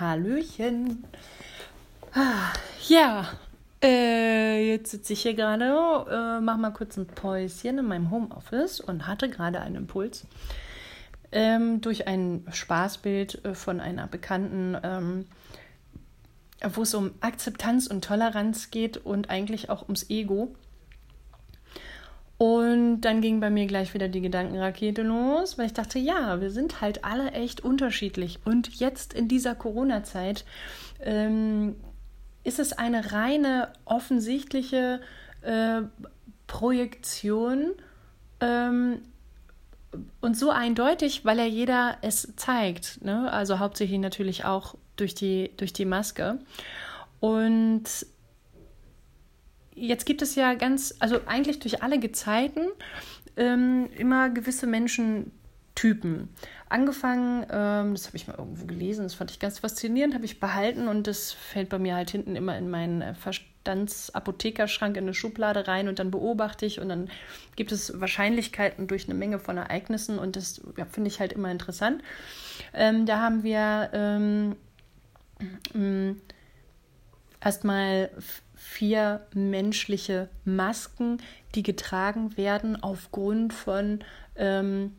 Hallöchen. Ah, ja, äh, jetzt sitze ich hier gerade, äh, mach mal kurz ein Päuschen in meinem Homeoffice und hatte gerade einen Impuls. Ähm, durch ein Spaßbild äh, von einer Bekannten, ähm, wo es um Akzeptanz und Toleranz geht und eigentlich auch ums Ego. Und dann ging bei mir gleich wieder die Gedankenrakete los, weil ich dachte, ja, wir sind halt alle echt unterschiedlich. Und jetzt in dieser Corona-Zeit ähm, ist es eine reine offensichtliche äh, Projektion ähm, und so eindeutig, weil ja jeder es zeigt. Ne? Also hauptsächlich natürlich auch durch die, durch die Maske. Und jetzt gibt es ja ganz, also eigentlich durch alle Gezeiten ähm, immer gewisse Menschentypen. Angefangen, ähm, das habe ich mal irgendwo gelesen, das fand ich ganz faszinierend, habe ich behalten und das fällt bei mir halt hinten immer in meinen äh, Verstandsapothekerschrank in eine Schublade rein und dann beobachte ich und dann gibt es Wahrscheinlichkeiten durch eine Menge von Ereignissen und das ja, finde ich halt immer interessant. Ähm, da haben wir ähm, erstmal vier menschliche Masken, die getragen werden aufgrund von ähm,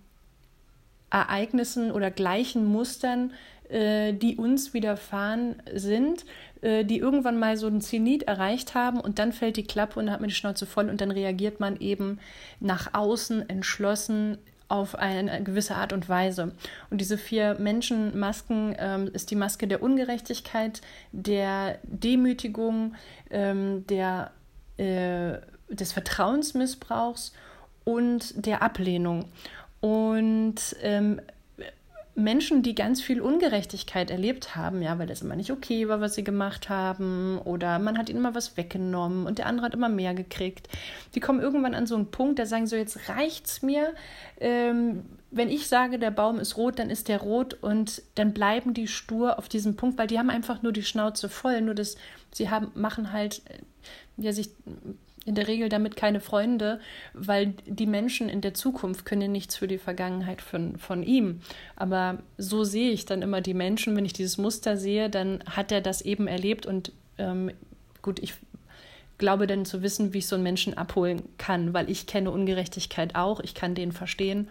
Ereignissen oder gleichen Mustern, äh, die uns widerfahren sind, äh, die irgendwann mal so einen Zenit erreicht haben und dann fällt die Klappe und dann hat man die Schnauze voll und dann reagiert man eben nach außen entschlossen auf eine gewisse Art und Weise. Und diese vier Menschenmasken ähm, ist die Maske der Ungerechtigkeit, der Demütigung, ähm, der, äh, des Vertrauensmissbrauchs und der Ablehnung. Und ähm, Menschen, die ganz viel Ungerechtigkeit erlebt haben, ja, weil das immer nicht okay war, was sie gemacht haben, oder man hat ihnen immer was weggenommen und der andere hat immer mehr gekriegt. Die kommen irgendwann an so einen Punkt, da sagen so, jetzt reicht's mir. Ähm, wenn ich sage, der Baum ist rot, dann ist der rot und dann bleiben die stur auf diesem Punkt, weil die haben einfach nur die Schnauze voll, nur das, sie haben, machen halt, äh, ja, sich in der Regel damit keine Freunde, weil die Menschen in der Zukunft können nichts für die Vergangenheit von, von ihm. Aber so sehe ich dann immer die Menschen, wenn ich dieses Muster sehe, dann hat er das eben erlebt und ähm, gut, ich glaube dann zu wissen, wie ich so einen Menschen abholen kann, weil ich kenne Ungerechtigkeit auch, ich kann den verstehen.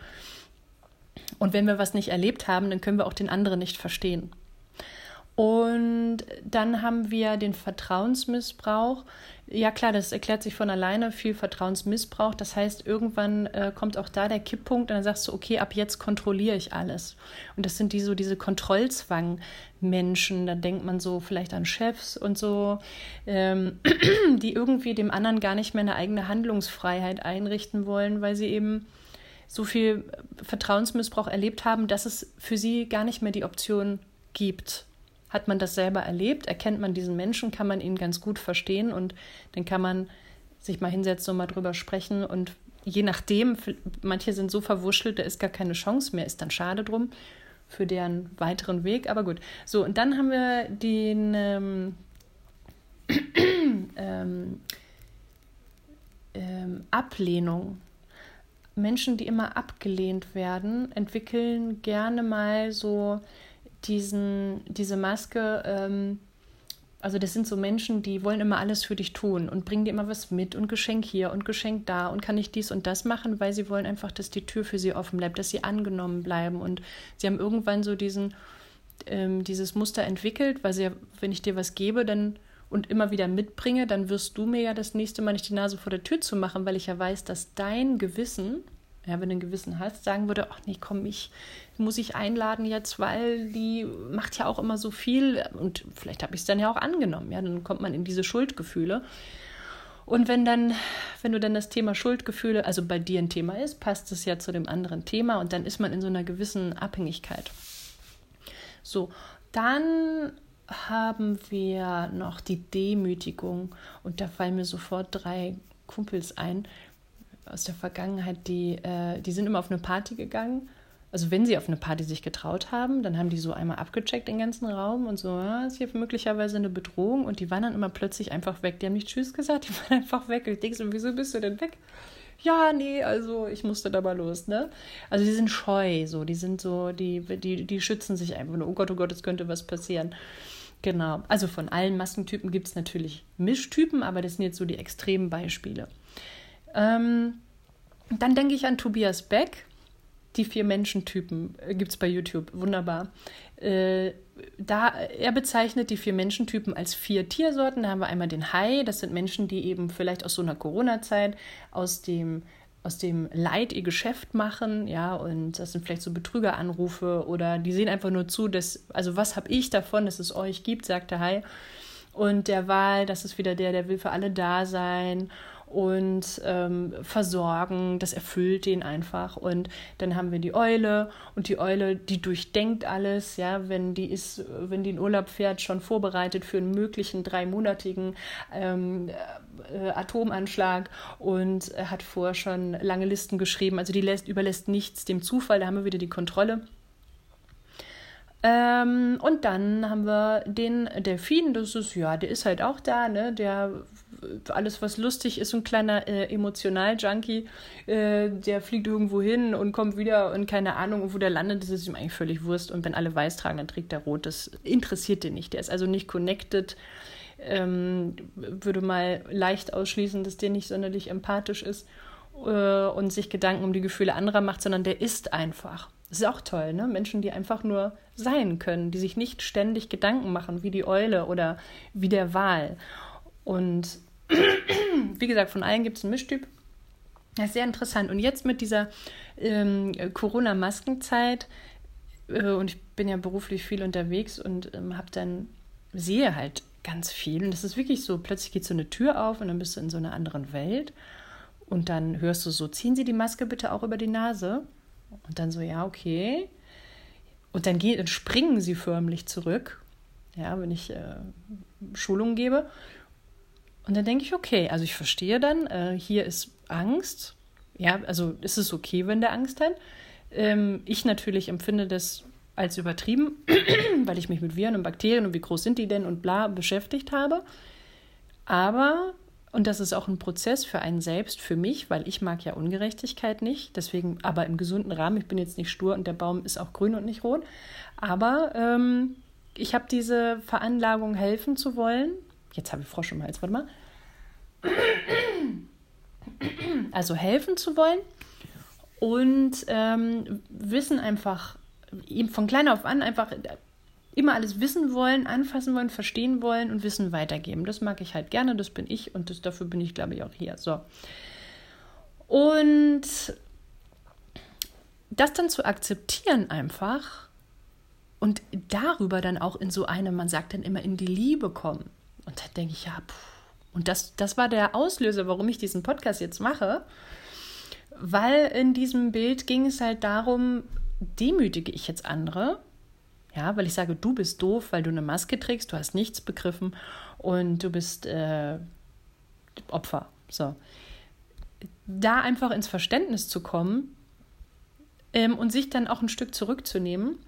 Und wenn wir was nicht erlebt haben, dann können wir auch den anderen nicht verstehen. Und dann haben wir den Vertrauensmissbrauch. Ja klar, das erklärt sich von alleine, viel Vertrauensmissbrauch. Das heißt, irgendwann äh, kommt auch da der Kipppunkt und dann sagst du, okay, ab jetzt kontrolliere ich alles. Und das sind die so diese Kontrollzwang-Menschen. Da denkt man so vielleicht an Chefs und so, ähm, die irgendwie dem anderen gar nicht mehr eine eigene Handlungsfreiheit einrichten wollen, weil sie eben so viel Vertrauensmissbrauch erlebt haben, dass es für sie gar nicht mehr die Option gibt hat man das selber erlebt, erkennt man diesen Menschen, kann man ihn ganz gut verstehen? Und dann kann man sich mal hinsetzen und mal drüber sprechen. Und je nachdem, manche sind so verwuschelt, da ist gar keine Chance mehr, ist dann schade drum für deren weiteren Weg, aber gut. So, und dann haben wir den ähm, ähm, ähm, Ablehnung. Menschen, die immer abgelehnt werden, entwickeln gerne mal so diesen, diese Maske, ähm, also das sind so Menschen, die wollen immer alles für dich tun und bringen dir immer was mit und Geschenk hier und Geschenk da und kann ich dies und das machen, weil sie wollen einfach, dass die Tür für sie offen bleibt, dass sie angenommen bleiben. Und sie haben irgendwann so diesen, ähm, dieses Muster entwickelt, weil sie, wenn ich dir was gebe, dann und immer wieder mitbringe, dann wirst du mir ja das nächste Mal nicht die Nase vor der Tür zu machen, weil ich ja weiß, dass dein Gewissen ja, wenn du ein Gewissen hast, sagen würde, ach nee, komm, ich muss ich einladen jetzt, weil die macht ja auch immer so viel und vielleicht habe ich es dann ja auch angenommen, ja, dann kommt man in diese Schuldgefühle. Und wenn dann, wenn du dann das Thema Schuldgefühle, also bei dir ein Thema ist, passt es ja zu dem anderen Thema und dann ist man in so einer gewissen Abhängigkeit. So, dann haben wir noch die Demütigung und da fallen mir sofort drei Kumpels ein, aus der Vergangenheit, die, äh, die sind immer auf eine Party gegangen. Also wenn sie auf eine Party sich getraut haben, dann haben die so einmal abgecheckt den ganzen Raum und so, ja, ist hier möglicherweise eine Bedrohung und die waren dann immer plötzlich einfach weg. Die haben nicht Tschüss gesagt, die waren einfach weg. ich denke so, wieso bist du denn weg? ja, nee, also ich musste da mal los, ne? Also die sind scheu, so, die sind so, die, die, die schützen sich einfach nur, oh Gott, oh Gott, es könnte was passieren. Genau. Also von allen Maskentypen gibt es natürlich Mischtypen, aber das sind jetzt so die extremen Beispiele. Ähm, dann denke ich an Tobias Beck. Die vier Menschentypen äh, gibt es bei YouTube. Wunderbar. Äh, da, er bezeichnet die vier Menschentypen als vier Tiersorten. Da haben wir einmal den Hai, das sind Menschen, die eben vielleicht aus so einer Corona-Zeit aus dem aus dem Leid ihr Geschäft machen, ja, und das sind vielleicht so Betrügeranrufe oder die sehen einfach nur zu, dass, also was habe ich davon, dass es euch gibt, sagt der Hai. Und der Wahl, das ist wieder der, der will für alle da sein und ähm, versorgen. Das erfüllt den einfach. Und dann haben wir die Eule und die Eule, die durchdenkt alles, ja, wenn die ist, wenn die in Urlaub fährt, schon vorbereitet für einen möglichen dreimonatigen ähm, äh, Atomanschlag und hat vorher schon lange Listen geschrieben. Also die lässt, überlässt nichts dem Zufall, da haben wir wieder die Kontrolle. Ähm, und dann haben wir den Delfin, das ist, ja, der ist halt auch da, ne? Der alles, was lustig ist, ein kleiner äh, Emotional-Junkie, äh, der fliegt irgendwo hin und kommt wieder und keine Ahnung, wo der landet, das ist ihm eigentlich völlig Wurst. Und wenn alle weiß tragen, dann trägt er rot. Das interessiert den nicht. Der ist also nicht connected. Ähm, würde mal leicht ausschließen, dass der nicht sonderlich empathisch ist äh, und sich Gedanken um die Gefühle anderer macht, sondern der ist einfach. Das ist auch toll, ne? Menschen, die einfach nur sein können, die sich nicht ständig Gedanken machen, wie die Eule oder wie der Wal. Und wie gesagt, von allen gibt es einen Mischtyp. Das ist sehr interessant. Und jetzt mit dieser ähm, Corona-Maskenzeit, äh, und ich bin ja beruflich viel unterwegs und ähm, habe dann, sehe halt ganz viel. Und das ist wirklich so, plötzlich geht so eine Tür auf und dann bist du in so einer anderen Welt. Und dann hörst du so, ziehen Sie die Maske bitte auch über die Nase. Und dann so, ja, okay. Und dann, geht, springen sie förmlich zurück, ja, wenn ich äh, Schulungen gebe. Und dann denke ich, okay, also ich verstehe dann, äh, hier ist Angst. Ja, also ist es okay, wenn der Angst hat. Ähm, ich natürlich empfinde das als übertrieben, weil ich mich mit Viren und Bakterien und wie groß sind die denn und bla beschäftigt habe. Aber, und das ist auch ein Prozess für einen selbst, für mich, weil ich mag ja Ungerechtigkeit nicht, deswegen aber im gesunden Rahmen, ich bin jetzt nicht stur und der Baum ist auch grün und nicht rot, aber ähm, ich habe diese Veranlagung, helfen zu wollen. Jetzt habe ich Frosch im Hals, warte mal. Also helfen zu wollen und ähm, wissen einfach, von klein auf an einfach immer alles wissen wollen, anfassen wollen, verstehen wollen und Wissen weitergeben. Das mag ich halt gerne, das bin ich und das, dafür bin ich, glaube ich, auch hier. So. Und das dann zu akzeptieren einfach und darüber dann auch in so eine, man sagt dann immer, in die Liebe kommen. Und dann denke ich, ja, puh. und das, das war der Auslöser, warum ich diesen Podcast jetzt mache. Weil in diesem Bild ging es halt darum, demütige ich jetzt andere? Ja, weil ich sage, du bist doof, weil du eine Maske trägst, du hast nichts begriffen und du bist äh, Opfer. So. Da einfach ins Verständnis zu kommen ähm, und sich dann auch ein Stück zurückzunehmen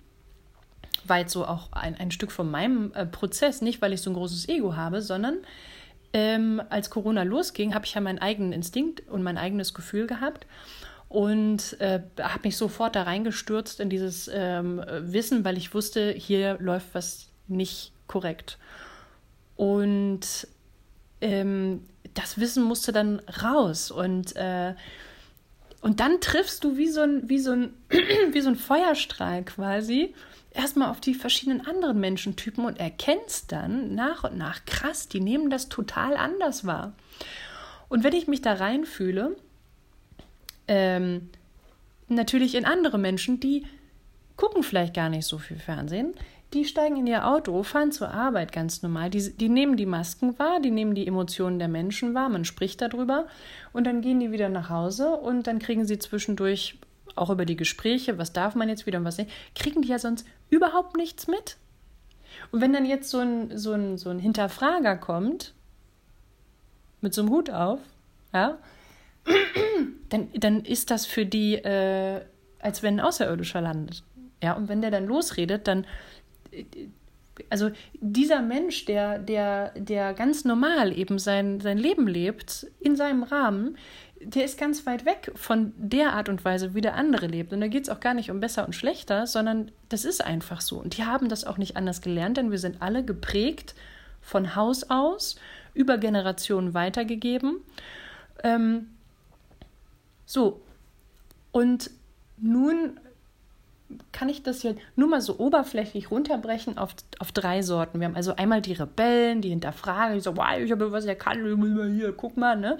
weit so auch ein, ein Stück von meinem äh, Prozess, nicht weil ich so ein großes Ego habe, sondern ähm, als Corona losging, habe ich ja meinen eigenen Instinkt und mein eigenes Gefühl gehabt und äh, habe mich sofort da reingestürzt in dieses ähm, Wissen, weil ich wusste, hier läuft was nicht korrekt. Und ähm, das Wissen musste dann raus und äh, und dann triffst du wie so ein, wie so ein, wie so ein Feuerstrahl quasi erstmal auf die verschiedenen anderen Menschentypen und erkennst dann nach und nach, krass, die nehmen das total anders wahr. Und wenn ich mich da reinfühle, ähm, natürlich in andere Menschen, die gucken vielleicht gar nicht so viel Fernsehen, die steigen in ihr Auto, fahren zur Arbeit ganz normal, die, die nehmen die Masken wahr, die nehmen die Emotionen der Menschen wahr, man spricht darüber. Und dann gehen die wieder nach Hause und dann kriegen sie zwischendurch auch über die Gespräche, was darf man jetzt wieder und was nicht, kriegen die ja sonst überhaupt nichts mit. Und wenn dann jetzt so ein, so ein, so ein Hinterfrager kommt, mit so einem Hut auf, ja, dann, dann ist das für die, äh, als wenn ein Außerirdischer landet. Ja, und wenn der dann losredet, dann, also dieser Mensch, der, der, der ganz normal eben sein, sein Leben lebt, in seinem Rahmen, der ist ganz weit weg von der Art und Weise, wie der andere lebt. Und da geht es auch gar nicht um besser und schlechter, sondern das ist einfach so. Und die haben das auch nicht anders gelernt, denn wir sind alle geprägt von Haus aus, über Generationen weitergegeben. Ähm, so, und nun kann ich das jetzt nur mal so oberflächlich runterbrechen auf, auf drei Sorten. Wir haben also einmal die Rebellen, die hinterfragen, die so, wow, ich habe was erkannt, hier, guck mal, ne?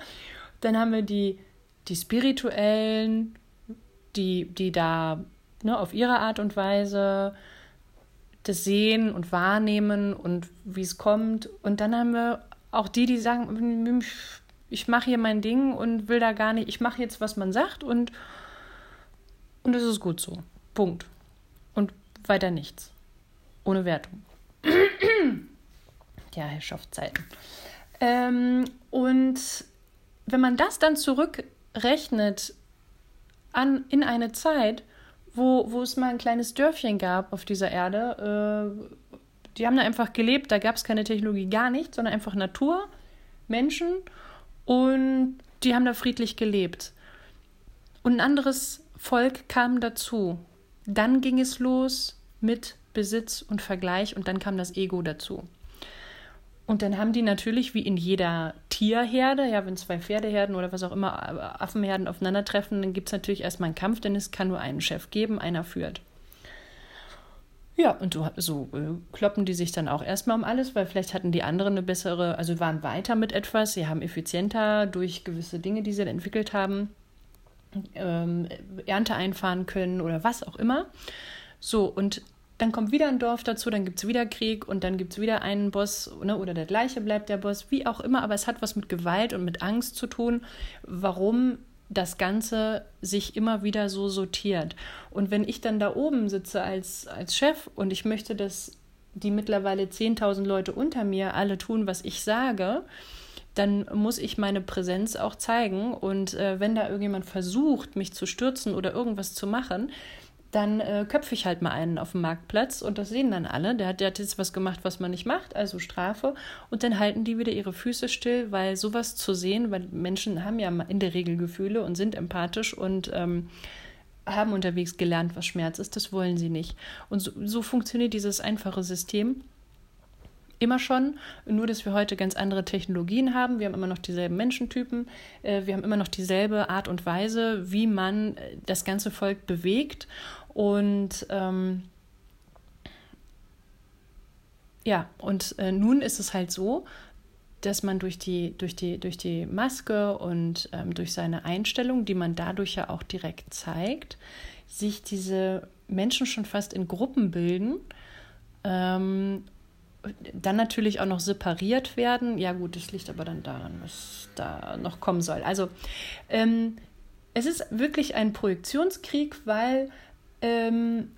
Dann haben wir die, die Spirituellen, die, die da ne, auf ihre Art und Weise das sehen und wahrnehmen und wie es kommt. Und dann haben wir auch die, die sagen, ich mache hier mein Ding und will da gar nicht, ich mache jetzt, was man sagt und, und es ist gut so. Punkt. Und weiter nichts. Ohne Wertung. ja, Herrschaftszeiten. Ähm, und wenn man das dann zurückrechnet an, in eine Zeit, wo, wo es mal ein kleines Dörfchen gab auf dieser Erde, äh, die haben da einfach gelebt, da gab es keine Technologie, gar nicht, sondern einfach Natur, Menschen und die haben da friedlich gelebt. Und ein anderes Volk kam dazu. Dann ging es los mit Besitz und Vergleich und dann kam das Ego dazu. Und dann haben die natürlich, wie in jeder Tierherde, ja, wenn zwei Pferdeherden oder was auch immer, Affenherden aufeinandertreffen, dann gibt es natürlich erstmal einen Kampf, denn es kann nur einen Chef geben, einer führt. Ja, und so, so äh, kloppen die sich dann auch erstmal um alles, weil vielleicht hatten die anderen eine bessere, also waren weiter mit etwas, sie haben effizienter durch gewisse Dinge, die sie entwickelt haben, ähm, Ernte einfahren können oder was auch immer. So, und dann kommt wieder ein Dorf dazu, dann gibt es wieder Krieg und dann gibt es wieder einen Boss ne, oder der gleiche bleibt der Boss, wie auch immer, aber es hat was mit Gewalt und mit Angst zu tun, warum das Ganze sich immer wieder so sortiert. Und wenn ich dann da oben sitze als, als Chef und ich möchte, dass die mittlerweile 10.000 Leute unter mir alle tun, was ich sage, dann muss ich meine Präsenz auch zeigen. Und äh, wenn da irgendjemand versucht, mich zu stürzen oder irgendwas zu machen, dann äh, köpfe ich halt mal einen auf dem Marktplatz und das sehen dann alle. Der hat, der hat jetzt was gemacht, was man nicht macht, also Strafe. Und dann halten die wieder ihre Füße still, weil sowas zu sehen, weil Menschen haben ja in der Regel Gefühle und sind empathisch und ähm, haben unterwegs gelernt, was Schmerz ist, das wollen sie nicht. Und so, so funktioniert dieses einfache System immer schon, nur dass wir heute ganz andere Technologien haben. Wir haben immer noch dieselben Menschentypen, äh, wir haben immer noch dieselbe Art und Weise, wie man äh, das ganze Volk bewegt. Und ähm, ja, und äh, nun ist es halt so, dass man durch die, durch die, durch die Maske und ähm, durch seine Einstellung, die man dadurch ja auch direkt zeigt, sich diese Menschen schon fast in Gruppen bilden ähm, dann natürlich auch noch separiert werden. Ja gut, das liegt aber dann daran, was da noch kommen soll. Also ähm, es ist wirklich ein Projektionskrieg, weil ähm,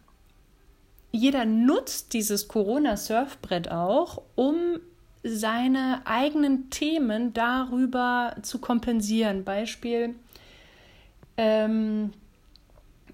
jeder nutzt dieses Corona-Surfbrett auch, um seine eigenen Themen darüber zu kompensieren. Beispiel, ähm,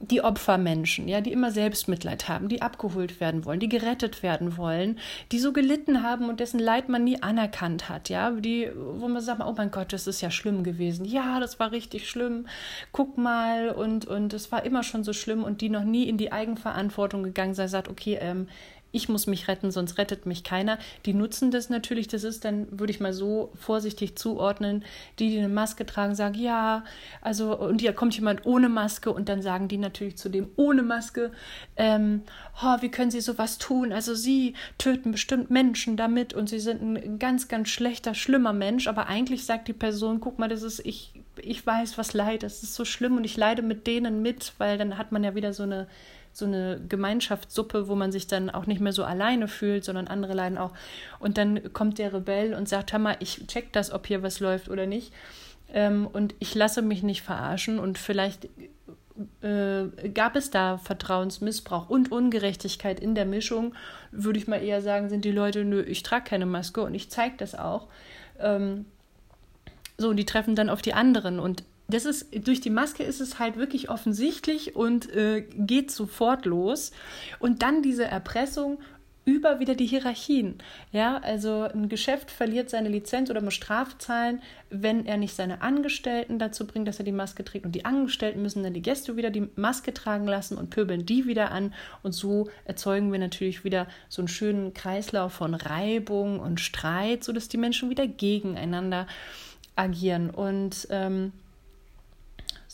die Opfermenschen, ja, die immer Selbstmitleid haben, die abgeholt werden wollen, die gerettet werden wollen, die so gelitten haben und dessen Leid man nie anerkannt hat, ja, die, wo man sagt, oh mein Gott, das ist ja schlimm gewesen, ja, das war richtig schlimm, guck mal. Und und es war immer schon so schlimm und die noch nie in die Eigenverantwortung gegangen sei, sagt, okay, ähm, ich muss mich retten, sonst rettet mich keiner. Die nutzen das natürlich, das ist dann, würde ich mal so vorsichtig zuordnen, die, die eine Maske tragen, sagen, ja, also, und hier kommt jemand ohne Maske und dann sagen die natürlich zu dem ohne Maske, ähm, oh, wie können sie sowas tun? Also sie töten bestimmt Menschen damit und sie sind ein ganz, ganz schlechter, schlimmer Mensch, aber eigentlich sagt die Person, guck mal, das ist, ich, ich weiß, was Leid ist, es ist so schlimm und ich leide mit denen mit, weil dann hat man ja wieder so eine so eine Gemeinschaftssuppe, wo man sich dann auch nicht mehr so alleine fühlt, sondern andere leiden auch. Und dann kommt der Rebell und sagt, hör mal, ich check das, ob hier was läuft oder nicht. Ähm, und ich lasse mich nicht verarschen und vielleicht äh, gab es da Vertrauensmissbrauch und Ungerechtigkeit in der Mischung, würde ich mal eher sagen, sind die Leute, nö, ich trage keine Maske und ich zeige das auch. Ähm, so, und die treffen dann auf die anderen und das ist, durch die Maske ist es halt wirklich offensichtlich und äh, geht sofort los. Und dann diese Erpressung über wieder die Hierarchien. Ja, also ein Geschäft verliert seine Lizenz oder muss Strafe zahlen, wenn er nicht seine Angestellten dazu bringt, dass er die Maske trägt. Und die Angestellten müssen dann die Gäste wieder die Maske tragen lassen und pöbeln die wieder an. Und so erzeugen wir natürlich wieder so einen schönen Kreislauf von Reibung und Streit, sodass die Menschen wieder gegeneinander agieren. Und ähm,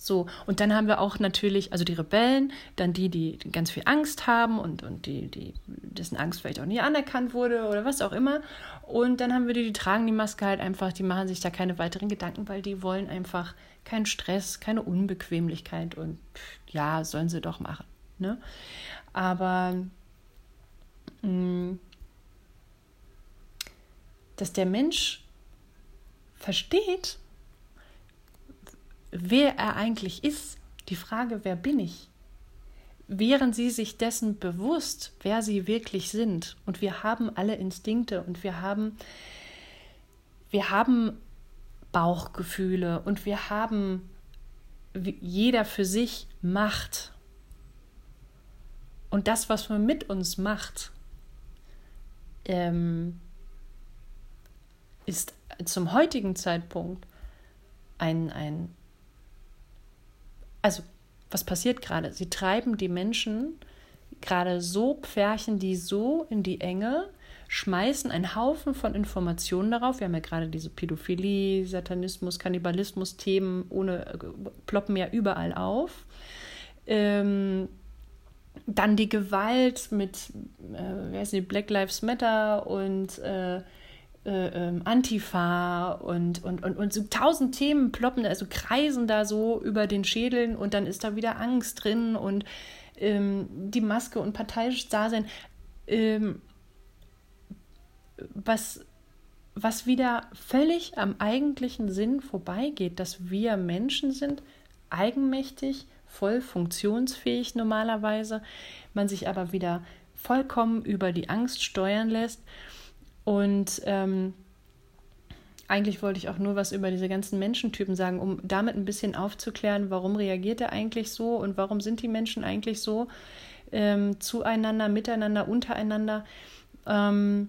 so, und dann haben wir auch natürlich, also die Rebellen, dann die, die ganz viel Angst haben und, und die, die, dessen Angst vielleicht auch nie anerkannt wurde oder was auch immer. Und dann haben wir die, die tragen die Maske halt einfach, die machen sich da keine weiteren Gedanken, weil die wollen einfach keinen Stress, keine Unbequemlichkeit und ja, sollen sie doch machen. Ne? Aber mh, mm, dass der Mensch versteht, wer er eigentlich ist, die Frage, wer bin ich, wären sie sich dessen bewusst, wer sie wirklich sind. Und wir haben alle Instinkte und wir haben, wir haben Bauchgefühle und wir haben jeder für sich Macht. Und das, was man mit uns macht, ähm, ist zum heutigen Zeitpunkt ein, ein also was passiert gerade? Sie treiben die Menschen gerade so, pferchen die so in die Enge, schmeißen einen Haufen von Informationen darauf. Wir haben ja gerade diese Pädophilie, Satanismus, Kannibalismus-Themen ohne äh, ploppen ja überall auf. Ähm, dann die Gewalt mit, äh, wie heißt die, Black Lives Matter und äh, äh, ähm, Antifa und, und, und, und so tausend Themen ploppen, also kreisen da so über den Schädeln und dann ist da wieder Angst drin und ähm, die Maske und parteiisches Dasein. Ähm, was, was wieder völlig am eigentlichen Sinn vorbeigeht, dass wir Menschen sind, eigenmächtig, voll funktionsfähig normalerweise, man sich aber wieder vollkommen über die Angst steuern lässt und ähm, eigentlich wollte ich auch nur was über diese ganzen Menschentypen sagen, um damit ein bisschen aufzuklären, warum reagiert er eigentlich so und warum sind die Menschen eigentlich so ähm, zueinander, miteinander, untereinander, ähm,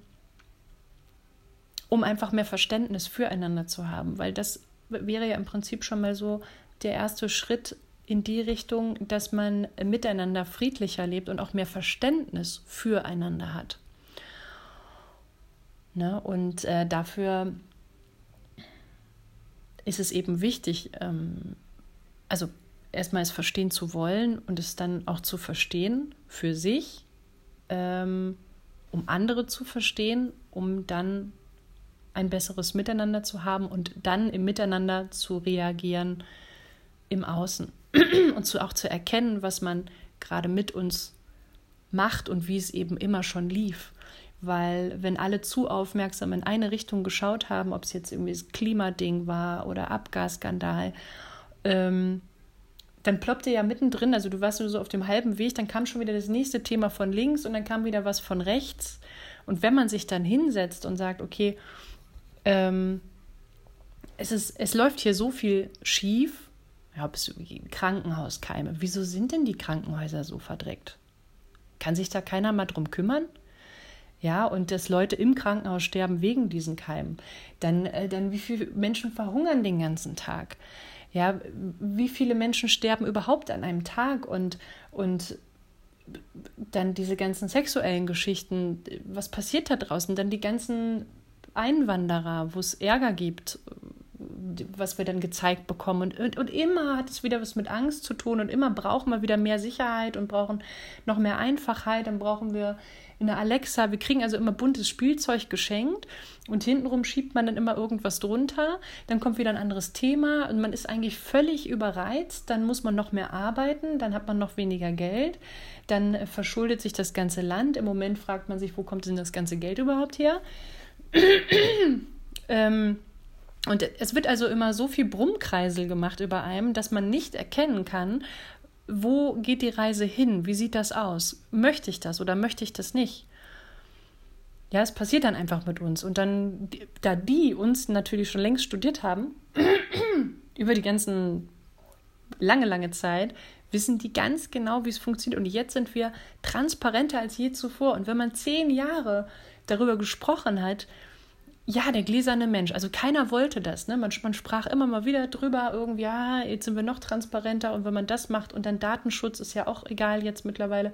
um einfach mehr Verständnis füreinander zu haben, weil das wäre ja im Prinzip schon mal so der erste Schritt in die Richtung, dass man miteinander friedlicher lebt und auch mehr Verständnis füreinander hat. Ne? Und äh, dafür ist es eben wichtig, ähm, also erstmal es verstehen zu wollen und es dann auch zu verstehen für sich, ähm, um andere zu verstehen, um dann ein besseres Miteinander zu haben und dann im Miteinander zu reagieren im Außen und zu, auch zu erkennen, was man gerade mit uns macht und wie es eben immer schon lief weil wenn alle zu aufmerksam in eine Richtung geschaut haben, ob es jetzt irgendwie das Klimading war oder Abgasskandal, ähm, dann ploppte ja mittendrin, also du warst so auf dem halben Weg, dann kam schon wieder das nächste Thema von links und dann kam wieder was von rechts. Und wenn man sich dann hinsetzt und sagt, okay, ähm, es, ist, es läuft hier so viel schief, ja, Krankenhauskeime, wieso sind denn die Krankenhäuser so verdreckt? Kann sich da keiner mal drum kümmern? Ja, und dass Leute im Krankenhaus sterben wegen diesen Keimen, dann, äh, dann wie viele Menschen verhungern den ganzen Tag? Ja, wie viele Menschen sterben überhaupt an einem Tag und, und dann diese ganzen sexuellen Geschichten, was passiert da draußen? Dann die ganzen Einwanderer, wo es Ärger gibt, was wir dann gezeigt bekommen. Und, und, und immer hat es wieder was mit Angst zu tun und immer brauchen wir wieder mehr Sicherheit und brauchen noch mehr Einfachheit. Dann brauchen wir in der Alexa, wir kriegen also immer buntes Spielzeug geschenkt und hintenrum schiebt man dann immer irgendwas drunter. Dann kommt wieder ein anderes Thema und man ist eigentlich völlig überreizt. Dann muss man noch mehr arbeiten, dann hat man noch weniger Geld. Dann verschuldet sich das ganze Land. Im Moment fragt man sich, wo kommt denn das ganze Geld überhaupt her? ähm, und es wird also immer so viel Brummkreisel gemacht über einem, dass man nicht erkennen kann, wo geht die Reise hin? Wie sieht das aus? Möchte ich das oder möchte ich das nicht? Ja, es passiert dann einfach mit uns. Und dann, da die uns natürlich schon längst studiert haben, über die ganzen lange, lange Zeit, wissen die ganz genau, wie es funktioniert. Und jetzt sind wir transparenter als je zuvor. Und wenn man zehn Jahre darüber gesprochen hat, ja, der gläserne Mensch. Also keiner wollte das. Ne? Man, man sprach immer mal wieder drüber, irgendwie, ja, jetzt sind wir noch transparenter und wenn man das macht und dann Datenschutz ist ja auch egal jetzt mittlerweile.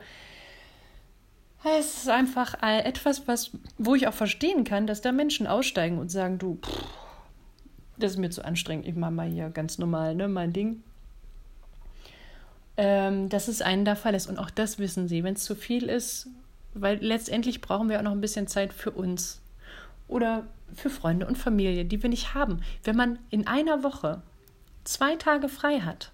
Es ist einfach etwas, was, wo ich auch verstehen kann, dass da Menschen aussteigen und sagen, du, pff, das ist mir zu anstrengend, ich mache mal hier ganz normal, ne, mein Ding. Ähm, dass es einen da verlässt. Und auch das wissen sie, wenn es zu viel ist, weil letztendlich brauchen wir auch noch ein bisschen Zeit für uns oder für Freunde und Familie, die wir nicht haben. Wenn man in einer Woche zwei Tage frei hat,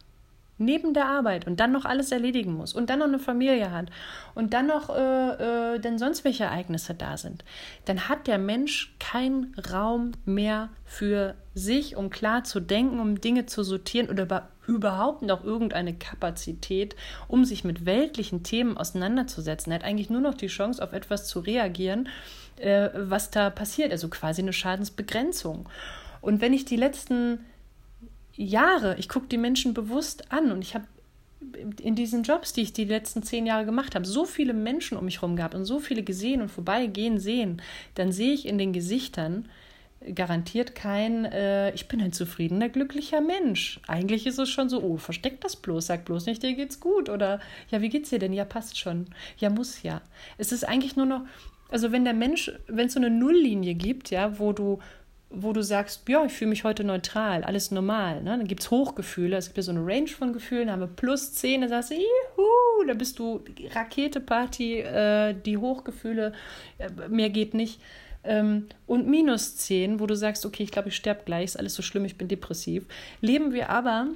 neben der Arbeit und dann noch alles erledigen muss und dann noch eine Familie hat und dann noch äh, äh, denn sonst welche Ereignisse da sind, dann hat der Mensch keinen Raum mehr für sich, um klar zu denken, um Dinge zu sortieren oder überhaupt noch irgendeine Kapazität, um sich mit weltlichen Themen auseinanderzusetzen. Er hat eigentlich nur noch die Chance, auf etwas zu reagieren, äh, was da passiert, also quasi eine Schadensbegrenzung. Und wenn ich die letzten Jahre, ich gucke die Menschen bewusst an und ich habe in diesen Jobs, die ich die letzten zehn Jahre gemacht habe, so viele Menschen um mich herum gehabt und so viele gesehen und vorbeigehen sehen, dann sehe ich in den Gesichtern garantiert kein, äh, ich bin ein zufriedener, glücklicher Mensch. Eigentlich ist es schon so, oh, versteck das bloß, sag bloß nicht, dir geht's gut oder ja, wie geht's dir denn? Ja, passt schon. Ja, muss ja. Es ist eigentlich nur noch, also wenn der Mensch, wenn es so eine Nulllinie gibt, ja, wo du wo du sagst, ja, ich fühle mich heute neutral, alles normal. Ne? Dann gibt es Hochgefühle, es gibt ja so eine Range von Gefühlen, haben wir plus 10, da sagst du, juhu, da bist du Raketeparty, äh, die Hochgefühle, äh, mehr geht nicht. Ähm, und minus 10, wo du sagst, okay, ich glaube, ich sterbe gleich, ist alles so schlimm, ich bin depressiv. Leben wir aber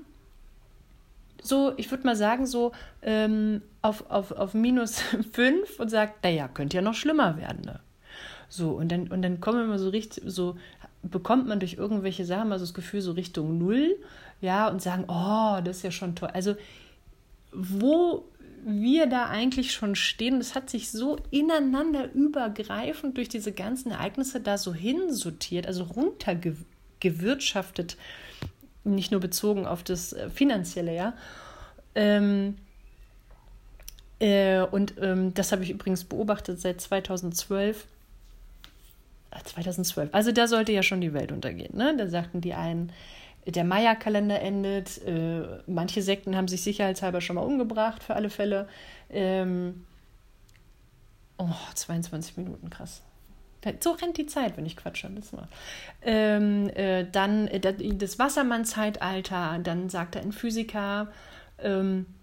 so, ich würde mal sagen, so ähm, auf, auf, auf minus 5 und sagt, naja, könnte ja noch schlimmer werden. Ne? So, und dann, und dann kommen wir immer so richtig, so bekommt man durch irgendwelche Sachen mal so das Gefühl so Richtung Null, ja, und sagen, oh, das ist ja schon toll. Also, wo wir da eigentlich schon stehen, das hat sich so ineinander übergreifend durch diese ganzen Ereignisse da so hinsortiert, also runtergewirtschaftet, nicht nur bezogen auf das äh, Finanzielle, ja. Ähm, äh, und ähm, das habe ich übrigens beobachtet seit 2012 2012. Also da sollte ja schon die Welt untergehen. Ne? Da sagten die einen, der Maya-Kalender endet. Äh, manche Sekten haben sich sicherheitshalber schon mal umgebracht, für alle Fälle. Ähm, oh, 22 Minuten, krass. So rennt die Zeit, wenn ich quatsche. Das mal. Ähm, äh, dann äh, das Wassermann-Zeitalter, dann sagte ein Physiker, ähm, äh, äh,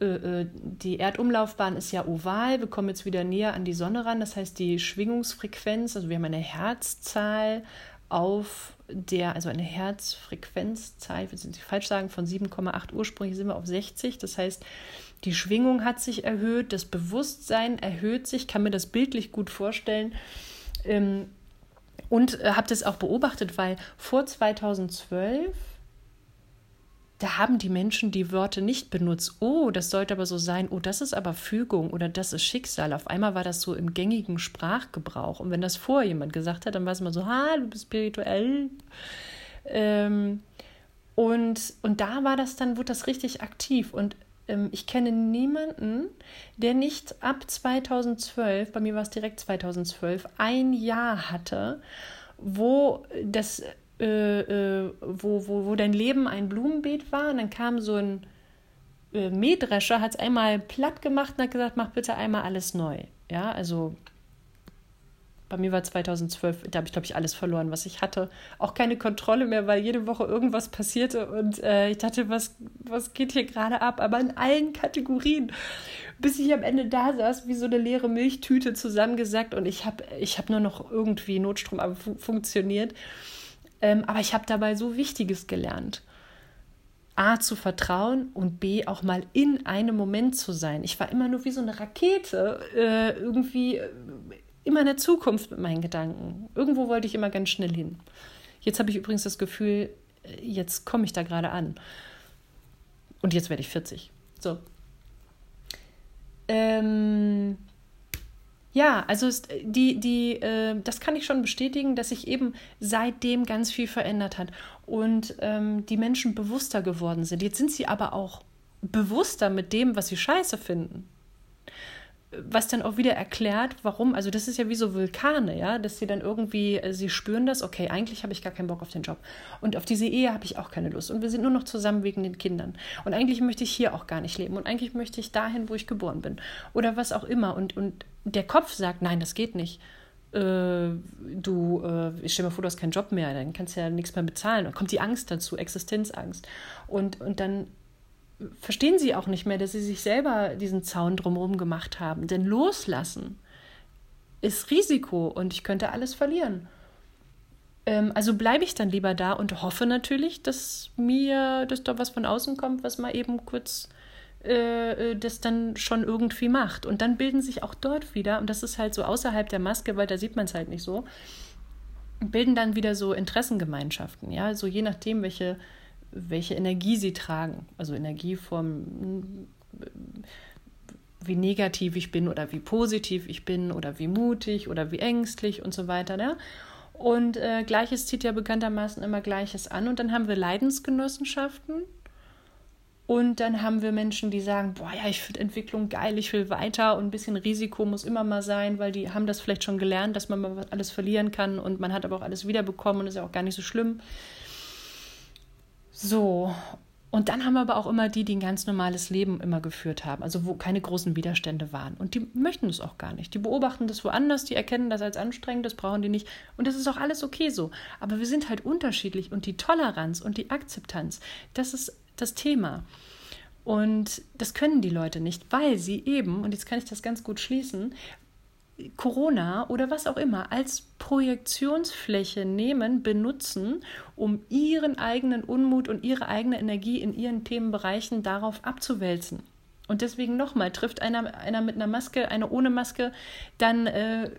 die Erdumlaufbahn ist ja oval, wir kommen jetzt wieder näher an die Sonne ran. Das heißt, die Schwingungsfrequenz, also wir haben eine Herzzahl auf der, also eine Herzfrequenzzahl, ich will es falsch sagen, von 7,8 ursprünglich sind wir auf 60. Das heißt, die Schwingung hat sich erhöht, das Bewusstsein erhöht sich, kann mir das bildlich gut vorstellen. Ähm, und äh, habe das auch beobachtet, weil vor 2012 da haben die Menschen die Wörter nicht benutzt. Oh, das sollte aber so sein. Oh, das ist aber Fügung oder das ist Schicksal. Auf einmal war das so im gängigen Sprachgebrauch. Und wenn das vorher jemand gesagt hat, dann war es immer so, ha, du bist spirituell. Ähm, und, und da war das dann, wurde das richtig aktiv. Und ähm, ich kenne niemanden, der nicht ab 2012, bei mir war es direkt 2012, ein Jahr hatte, wo das äh, äh, wo, wo, wo dein Leben ein Blumenbeet war. Und dann kam so ein äh, Mähdrescher, hat es einmal platt gemacht und hat gesagt, mach bitte einmal alles neu. Ja, also bei mir war 2012, da habe ich, glaube ich, alles verloren, was ich hatte. Auch keine Kontrolle mehr, weil jede Woche irgendwas passierte und äh, ich dachte, was, was geht hier gerade ab? Aber in allen Kategorien. Bis ich am Ende da saß, wie so eine leere Milchtüte zusammengesackt und ich habe ich hab nur noch irgendwie Notstrom funktioniert. Ähm, aber ich habe dabei so Wichtiges gelernt. A, zu vertrauen und B, auch mal in einem Moment zu sein. Ich war immer nur wie so eine Rakete, äh, irgendwie äh, immer in der Zukunft mit meinen Gedanken. Irgendwo wollte ich immer ganz schnell hin. Jetzt habe ich übrigens das Gefühl, äh, jetzt komme ich da gerade an. Und jetzt werde ich 40. So. Ähm, Ja, also die, die, äh, das kann ich schon bestätigen, dass sich eben seitdem ganz viel verändert hat und ähm, die Menschen bewusster geworden sind. Jetzt sind sie aber auch bewusster mit dem, was sie scheiße finden was dann auch wieder erklärt, warum, also das ist ja wie so Vulkane, ja, dass sie dann irgendwie, äh, sie spüren das, okay, eigentlich habe ich gar keinen Bock auf den Job und auf diese Ehe habe ich auch keine Lust und wir sind nur noch zusammen wegen den Kindern und eigentlich möchte ich hier auch gar nicht leben und eigentlich möchte ich dahin, wo ich geboren bin oder was auch immer und, und der Kopf sagt, nein, das geht nicht. Äh, du, äh, ich stell mir vor, du hast keinen Job mehr, dann kannst du ja nichts mehr bezahlen. Und kommt die Angst dazu, Existenzangst. Und, und dann verstehen sie auch nicht mehr, dass sie sich selber diesen Zaun drumherum gemacht haben. Denn loslassen ist Risiko und ich könnte alles verlieren. Ähm, also bleibe ich dann lieber da und hoffe natürlich, dass mir, dass da was von außen kommt, was mal eben kurz äh, äh, das dann schon irgendwie macht. Und dann bilden sich auch dort wieder, und das ist halt so außerhalb der Maske, weil da sieht man es halt nicht so, bilden dann wieder so Interessengemeinschaften, ja, so je nachdem, welche welche Energie sie tragen. Also Energie vom, wie negativ ich bin oder wie positiv ich bin oder wie mutig oder wie ängstlich und so weiter. Ne? Und äh, Gleiches zieht ja bekanntermaßen immer Gleiches an. Und dann haben wir Leidensgenossenschaften. Und dann haben wir Menschen, die sagen, boah, ja, ich finde Entwicklung geil, ich will weiter und ein bisschen Risiko muss immer mal sein, weil die haben das vielleicht schon gelernt, dass man mal alles verlieren kann und man hat aber auch alles wiederbekommen und ist ja auch gar nicht so schlimm. So, und dann haben wir aber auch immer die, die ein ganz normales Leben immer geführt haben, also wo keine großen Widerstände waren. Und die möchten es auch gar nicht. Die beobachten das woanders, die erkennen das als anstrengend, das brauchen die nicht. Und das ist auch alles okay so. Aber wir sind halt unterschiedlich und die Toleranz und die Akzeptanz, das ist das Thema. Und das können die Leute nicht, weil sie eben, und jetzt kann ich das ganz gut schließen, Corona oder was auch immer als Projektionsfläche nehmen, benutzen, um ihren eigenen Unmut und ihre eigene Energie in ihren Themenbereichen darauf abzuwälzen. Und deswegen nochmal, trifft einer, einer mit einer Maske, einer ohne Maske, dann äh,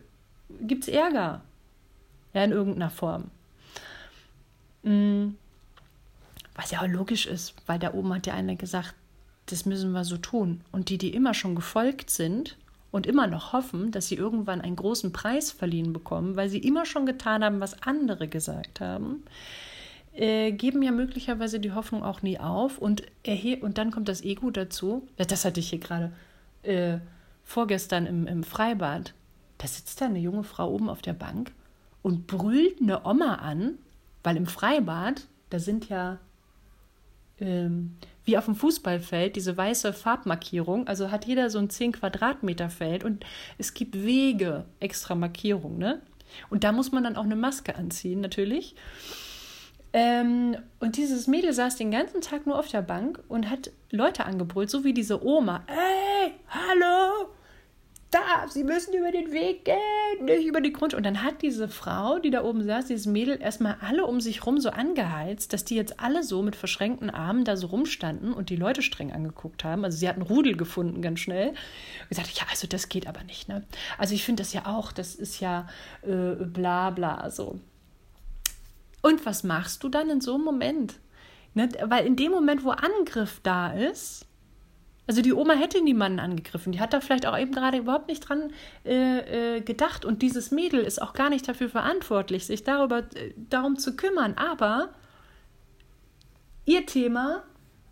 gibt es Ärger. Ja, in irgendeiner Form. Mhm. Was ja auch logisch ist, weil da oben hat ja einer gesagt, das müssen wir so tun. Und die, die immer schon gefolgt sind, und immer noch hoffen, dass sie irgendwann einen großen Preis verliehen bekommen, weil sie immer schon getan haben, was andere gesagt haben, äh, geben ja möglicherweise die Hoffnung auch nie auf und, und dann kommt das Ego dazu. Das hatte ich hier gerade äh, vorgestern im, im Freibad. Da sitzt da eine junge Frau oben auf der Bank und brüllt eine Oma an, weil im Freibad, da sind ja ähm, wie auf dem Fußballfeld, diese weiße Farbmarkierung. Also hat jeder so ein 10 Quadratmeter Feld und es gibt Wege, extra Markierung, ne? Und da muss man dann auch eine Maske anziehen, natürlich. Ähm, und dieses Mädel saß den ganzen Tag nur auf der Bank und hat Leute angebrüllt, so wie diese Oma. Ey, hallo, da, Sie müssen über den Weg gehen, nicht über die Grundschule. Und dann hat diese Frau, die da oben saß, dieses Mädel, erstmal alle um sich rum so angeheizt, dass die jetzt alle so mit verschränkten Armen da so rumstanden und die Leute streng angeguckt haben. Also sie hat einen Rudel gefunden ganz schnell. Und gesagt, ja, also das geht aber nicht. Ne? Also ich finde das ja auch, das ist ja äh, bla bla so. Und was machst du dann in so einem Moment? Ne? Weil in dem Moment, wo Angriff da ist, also die Oma hätte niemanden angegriffen. Die hat da vielleicht auch eben gerade überhaupt nicht dran äh, äh, gedacht. Und dieses Mädel ist auch gar nicht dafür verantwortlich, sich darüber äh, darum zu kümmern. Aber ihr Thema.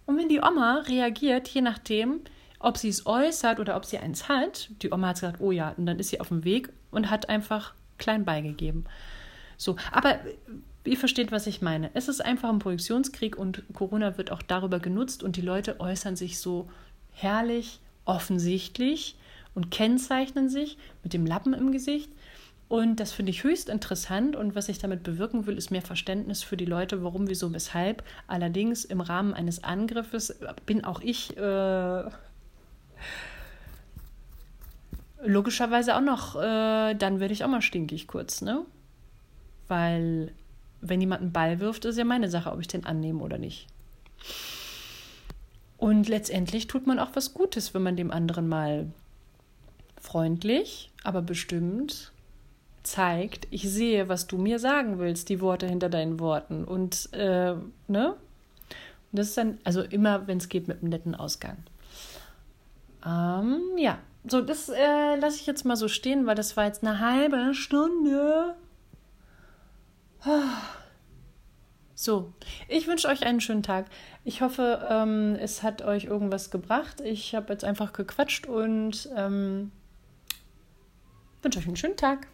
Und wenn die Oma reagiert, je nachdem, ob sie es äußert oder ob sie eins hat, die Oma hat gesagt, oh ja, und dann ist sie auf dem Weg und hat einfach klein beigegeben. So, aber ihr versteht, was ich meine. Es ist einfach ein Projektionskrieg und Corona wird auch darüber genutzt und die Leute äußern sich so herrlich, offensichtlich und kennzeichnen sich mit dem Lappen im Gesicht. Und das finde ich höchst interessant. Und was ich damit bewirken will, ist mehr Verständnis für die Leute, warum, wieso, weshalb. Allerdings im Rahmen eines Angriffes bin auch ich äh, logischerweise auch noch, äh, dann werde ich auch mal stinkig kurz, ne? Weil wenn jemand einen Ball wirft, ist ja meine Sache, ob ich den annehme oder nicht. Und letztendlich tut man auch was Gutes, wenn man dem anderen mal freundlich, aber bestimmt zeigt, ich sehe, was du mir sagen willst, die Worte hinter deinen Worten. Und, äh, ne? Und das ist dann, also immer, wenn es geht, mit einem netten Ausgang. Ähm, ja, so, das äh, lasse ich jetzt mal so stehen, weil das war jetzt eine halbe Stunde. So, ich wünsche euch einen schönen Tag. Ich hoffe, ähm, es hat euch irgendwas gebracht. Ich habe jetzt einfach gequatscht und ähm, wünsche euch einen schönen Tag.